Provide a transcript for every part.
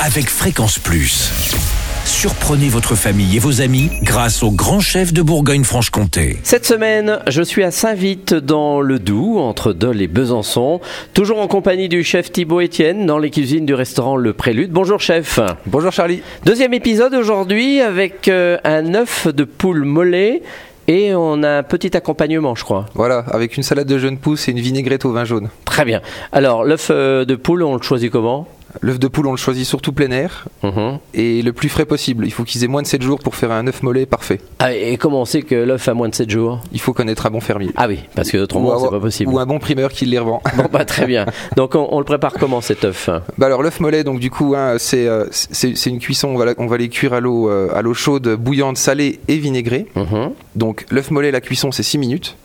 avec Fréquence Plus. Surprenez votre famille et vos amis grâce au grand chef de Bourgogne-Franche-Comté. Cette semaine, je suis à Saint-Vite dans le Doubs, entre Dole et Besançon, toujours en compagnie du chef Thibaut Etienne dans les cuisines du restaurant Le Prélude. Bonjour chef. Bonjour Charlie. Deuxième épisode aujourd'hui avec euh, un œuf de poule mollet et on a un petit accompagnement, je crois. Voilà, avec une salade de jeunes pousses et une vinaigrette au vin jaune. Très bien. Alors, l'œuf euh, de poule, on le choisit comment? L'œuf de poule, on le choisit surtout plein air Mhm. et le plus frais possible. Il faut qu'ils aient moins de 7 jours pour faire un œuf mollet parfait. Ah, Et comment on sait que l'œuf a moins de 7 jours? Il faut connaître un bon fermier. Ah oui, parce que autrement, c'est pas possible. ou un bon primeur qui les revend. Bon, bah, très bien. Donc, on, on le prépare comment cet œuf? Bah alors l'œuf mollet, donc du coup, hein, c'est euh, c'est une cuisson. On va, la- on va les cuire à l'eau euh, à l'eau chaude, bouillante, salée et vinaigrée. Mhm. Donc l'œuf mollet, la cuisson, c'est 6 minutes.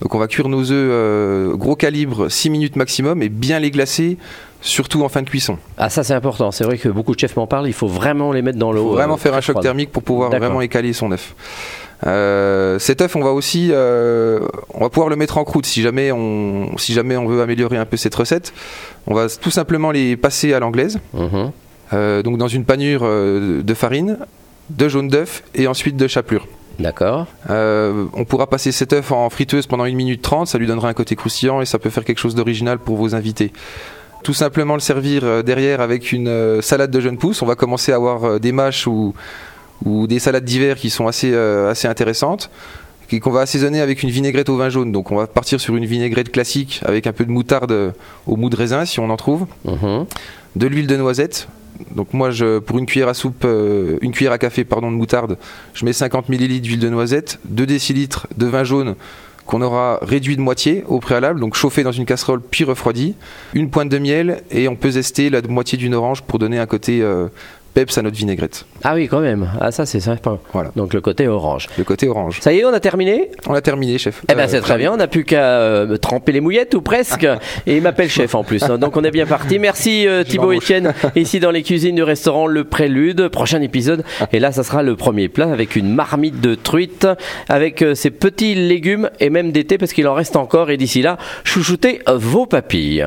Donc on va cuire nos œufs euh, gros calibre 6 minutes maximum et bien les glacer, surtout en fin de cuisson. Ah, ça, c'est important. C'est vrai que beaucoup de chefs m'en parlent. Il faut vraiment les mettre dans Il l'eau. faut vraiment euh, faire un choc froide. thermique pour pouvoir vraiment écaler son œuf. Euh, cet œuf, on va aussi, euh, on va pouvoir le mettre en croûte si jamais on, si jamais on veut améliorer un peu cette recette. On va tout simplement les passer à l'anglaise, Mhm. euh, donc dans une panure euh, de farine, de jaune d'œuf et ensuite de chapelure. D'accord. Euh, on pourra passer cet œuf en friteuse pendant 1 minute 30, ça lui donnera un côté croustillant et ça peut faire quelque chose d'original pour vos invités. Tout simplement le servir euh, derrière avec une euh, salade de jeunes pousses. On va commencer à avoir des mâches ou, ou des salades d'hiver qui sont assez, euh, assez intéressantes et qu'on va assaisonner avec une vinaigrette au vin jaune. Donc on va partir sur une vinaigrette classique avec un peu de moutarde au mou de raisin si on en trouve Mhm. de l'huile de noisette. Donc moi, je, pour une cuillère à soupe, euh, une cuillère à café pardon de moutarde, je mets 50 ml d'huile de noisette, 2 décilitres de vin jaune qu'on aura réduit de moitié au préalable, donc chauffé dans une casserole puis refroidi, une pointe de miel et on peut zester la moitié d'une orange pour donner un côté euh, peps à notre vinaigrette. Ah oui, quand même. Ah, ça, c'est sympa. Voilà, Donc, le côté orange. le côté orange. Ça y est, on a terminé On a terminé, chef. Eh ben Euh, c'est très bien, on n'a plus qu'à euh, tremper les mouillettes ou presque. Et il m'appelle chef en plus. hein. Donc on est bien parti. Merci euh, Thibaut. Etienne, ici dans les cuisines du restaurant Le Prélude. Prochain épisode. Et là, ça sera le premier plat avec une marmite de truite, avec euh, ses petits légumes et même d'été parce qu'il en reste encore. Et d'ici là, chouchoutez euh, vos papilles.